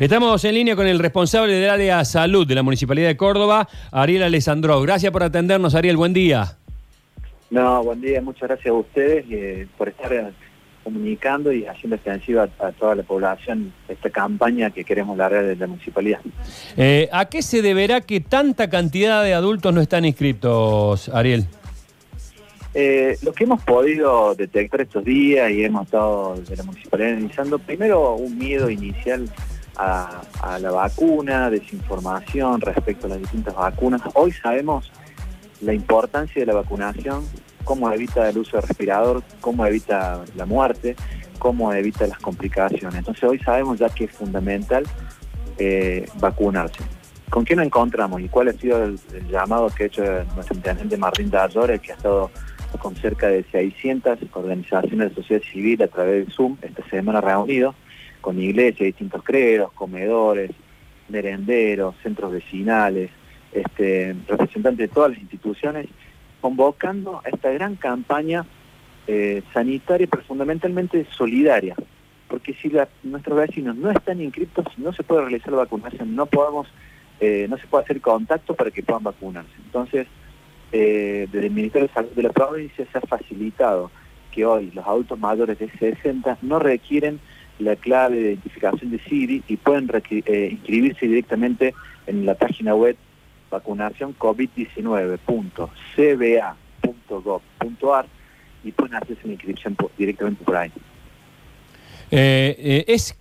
Estamos en línea con el responsable del área salud de la Municipalidad de Córdoba, Ariel Alessandro. Gracias por atendernos, Ariel. Buen día. No, buen día. Muchas gracias a ustedes eh, por estar eh, comunicando y haciendo extensiva a, toda la población esta campaña que queremos largar desde la municipalidad. Eh, ¿A qué se deberá que tanta cantidad de adultos no están inscritos, Ariel? lo que hemos podido detectar estos días y hemos estado de la municipalidad analizando, primero un miedo inicial a, la vacuna, desinformación respecto a las distintas vacunas. Hoy sabemos la importancia de la vacunación, cómo evita el uso de respirador, cómo evita la muerte, cómo evita las complicaciones. Entonces hoy sabemos ya que es fundamental eh, vacunarse. ¿Con qué nos encontramos y cuál ha sido el, llamado que ha hecho nuestro intendente Martín Dallore, que ha estado con cerca de 600 organizaciones de sociedad civil a través de Zoom esta semana reunidos? Con iglesias, distintos credos, comedores, merenderos, centros vecinales, este, representantes de todas las instituciones, convocando a esta gran campaña eh, sanitaria, pero fundamentalmente solidaria. Porque si nuestros vecinos no están inscritos, no se puede realizar la vacunación, no podemos, eh, no se puede hacer contacto para que puedan vacunarse. Entonces, eh, desde el Ministerio de Salud de la provincia se ha facilitado que hoy los adultos mayores de 60 no requieren la clave de identificación de Siri y pueden eh, inscribirse directamente en la página web vacunación covid19.cba.gov.ar y pueden hacerse la inscripción directamente por ahí. Eh, eh, ¿Es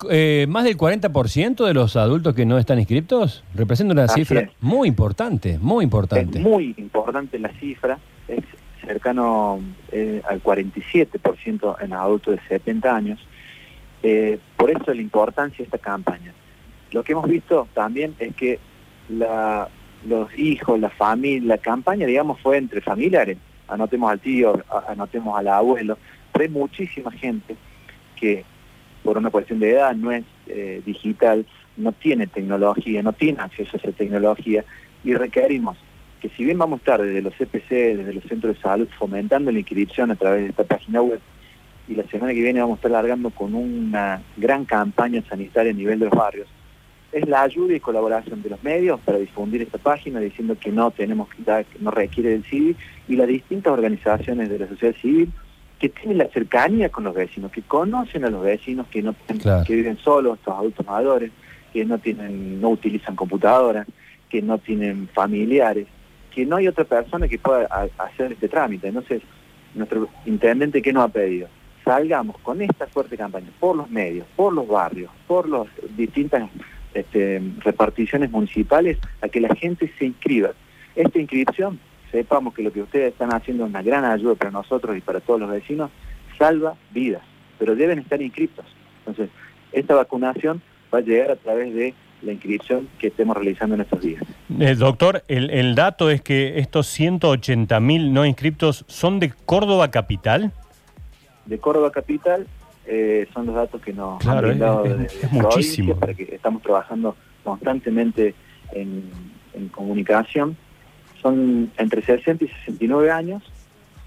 más del 40% de los adultos que no están inscritos? Representa una cifra muy importante, muy importante. Es muy importante la cifra, es cercano al 47% en adultos de 70 años eh, por eso la importancia de esta campaña. Lo que hemos visto también es que los hijos, la familia, la campaña, digamos, fue entre familiares. Anotemos al tío, anotemos al abuelo, pero hay muchísima gente que por una cuestión de edad no es eh, digital, no tiene tecnología, no tiene acceso a esa tecnología y requerimos que si bien vamos a estar desde los CPC, desde los centros de salud, fomentando la inscripción a través de esta página web, y la semana que viene vamos a estar largando con una gran campaña sanitaria a nivel de los barrios, es la ayuda y colaboración de los medios para difundir esta página diciendo que no tenemos que que no requiere del civil y las distintas organizaciones de la sociedad civil que tienen la cercanía con los vecinos, que conocen a los vecinos que no que viven solos, estos adultos mayores, que no tienen, no utilizan computadoras, que no tienen familiares, que no hay otra persona que pueda hacer este trámite. Entonces, nuestro intendente, ¿qué nos ha pedido? Salgamos con esta fuerte campaña por los medios, por los barrios, por las distintas este, reparticiones municipales, a que la gente se inscriba. Esta inscripción, sepamos que lo que ustedes están haciendo es una gran ayuda para nosotros y para todos los vecinos, salva vidas, pero deben estar inscritos. Entonces, esta vacunación va a llegar a través de la inscripción que estemos realizando en estos días. Eh, doctor, el, el, dato es que estos 180 mil no inscriptos son de Córdoba Capital de Córdoba Capital, eh, son los datos que nos han brindado es, muchísimo. para que estamos trabajando constantemente en, comunicación. Son entre 60 y 69 años,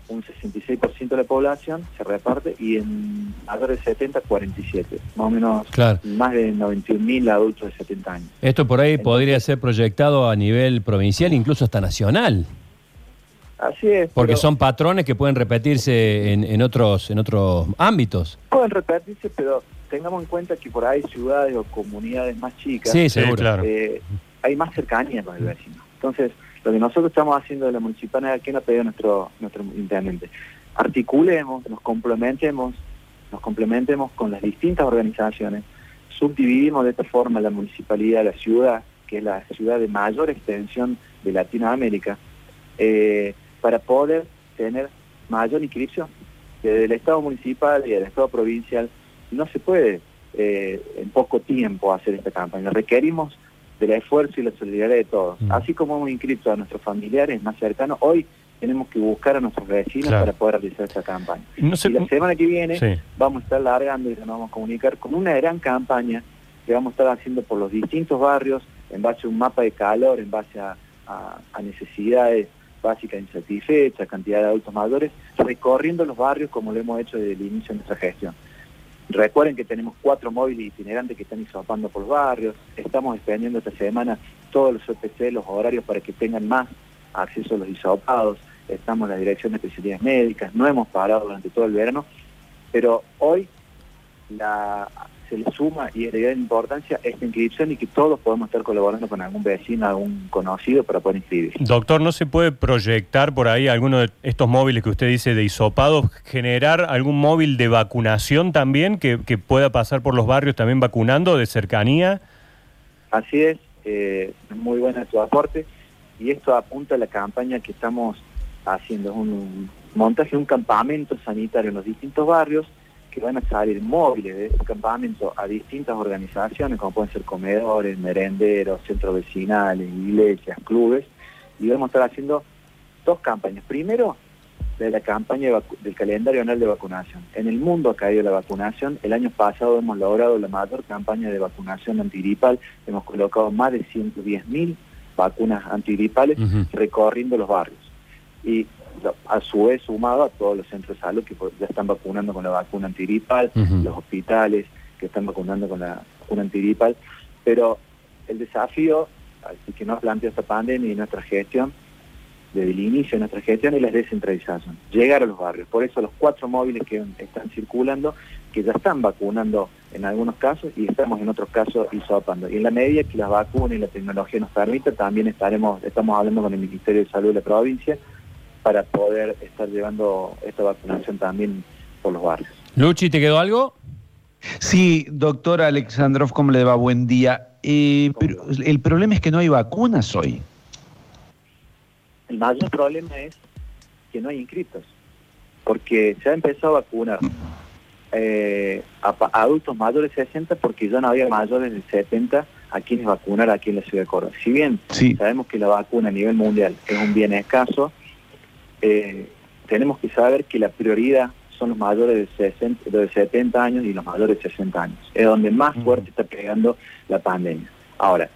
un 66% de la población se reparte y en mayores de 70, 47. Más o menos más de 91.000 adultos de 70 años. Esto por ahí podría ser proyectado a nivel provincial, incluso hasta nacional. Así es. Porque son patrones que pueden repetirse en, otros en otros ámbitos. Pueden repetirse, pero tengamos en cuenta que por ahí ciudades o comunidades más chicas, sí, claro. Eh, hay más cercanía con el vecino. Entonces, lo que nosotros estamos haciendo de la municipalidad, nos ha pedido nuestro, nuestro intendente? Articulemos, nos complementemos, nos complementemos con las distintas organizaciones, subdividimos de esta forma la municipalidad, la ciudad, que es la ciudad de mayor extensión de Latinoamérica, eh, para poder tener mayor inscripción. Desde el Estado municipal y del Estado provincial no se puede eh, en poco tiempo hacer esta campaña. Requerimos del esfuerzo y la solidaridad de todos. Mm. Así como hemos inscrito a nuestros familiares más cercanos, hoy tenemos que buscar a nuestros vecinos para poder realizar esta campaña. y la semana que viene vamos a estar largando y nos vamos a comunicar con una gran campaña que vamos a estar haciendo por los distintos barrios en base a un mapa de calor, en base a, a necesidades básica insatisfecha, cantidad de adultos mayores, recorriendo los barrios como lo hemos hecho desde el inicio de nuestra gestión. Recuerden que tenemos cuatro móviles itinerantes que están hisopando por barrios. Estamos extendiendo esta semana todos los OPC, los horarios para que tengan más acceso a los hisopados. Estamos en la Dirección de Especialidades Médicas. No hemos parado durante todo el verano. Pero hoy la se le suma y de gran importancia esta inscripción y que todos podemos estar colaborando con algún vecino, algún conocido para poder inscribir. Doctor, ¿no se puede proyectar por ahí alguno de estos móviles que usted dice de hisopados, generar algún móvil de vacunación también que, pueda pasar por los barrios también vacunando de cercanía? Así es, eh, muy buena tu aporte y esto apunta a la campaña que estamos haciendo, es un montaje de un campamento sanitario en los distintos barrios que van a salir móviles de este campamento a distintas organizaciones, como pueden ser comedores, merenderos, centros vecinales, iglesias, clubes, y vamos a estar haciendo dos campañas. Primero, de la campaña del calendario anual de vacunación. En el mundo ha caído la vacunación. El año pasado hemos logrado la mayor campaña de vacunación antigripal. Hemos colocado más de 110.000 vacunas antigripales recorriendo los barrios. Y a su vez sumado a todos los centros de salud que ya están vacunando con la vacuna antiripal, los hospitales que están vacunando con la vacuna antiripal, pero el desafío que nos plantea esta pandemia y nuestra gestión, desde el inicio de nuestra gestión, es la descentralización, llegar a los barrios. Por eso los cuatro móviles que están circulando, que ya están vacunando en algunos casos y estamos en otros casos hisopando. Y en la medida que las vacunas y la tecnología nos permita, también estaremos, estamos hablando con el Ministerio de Salud de la provincia para poder estar llevando esta vacunación también por los barrios. Luchi, ¿te quedó algo? Sí, doctor Alexandrov, ¿cómo le va? Buen día. Eh, pero el problema es que no hay vacunas hoy. El mayor problema es que no hay inscritos, porque se ha empezado a vacunar eh, a, adultos mayores de 60 porque ya no había mayores de 70 a quienes vacunar aquí en la ciudad de Córdoba. Si bien sabemos que la vacuna a nivel mundial es un bien escaso, eh, tenemos que saber que la prioridad son los mayores de, 60, de 70 años y los mayores de 60 años. Es donde más fuerte está pegando la pandemia. Ahora,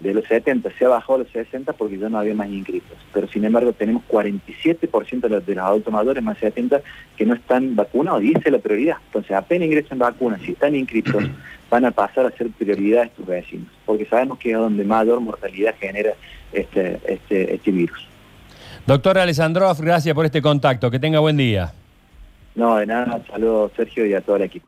de los 70 se ha bajado a los 60 porque ya no había más inscritos. Pero sin embargo tenemos 47% de los, de los adultos mayores más de 70 que no están vacunados y esa es la prioridad. Entonces apenas ingresan vacunas, si están inscritos, van a pasar a ser prioridad a estos vecinos. Porque sabemos que es donde mayor mortalidad genera este, este, este virus. Doctor Alessandrov, gracias por este contacto. Que tenga buen día. No, de nada. Saludos, Sergio, y a todo el equipo.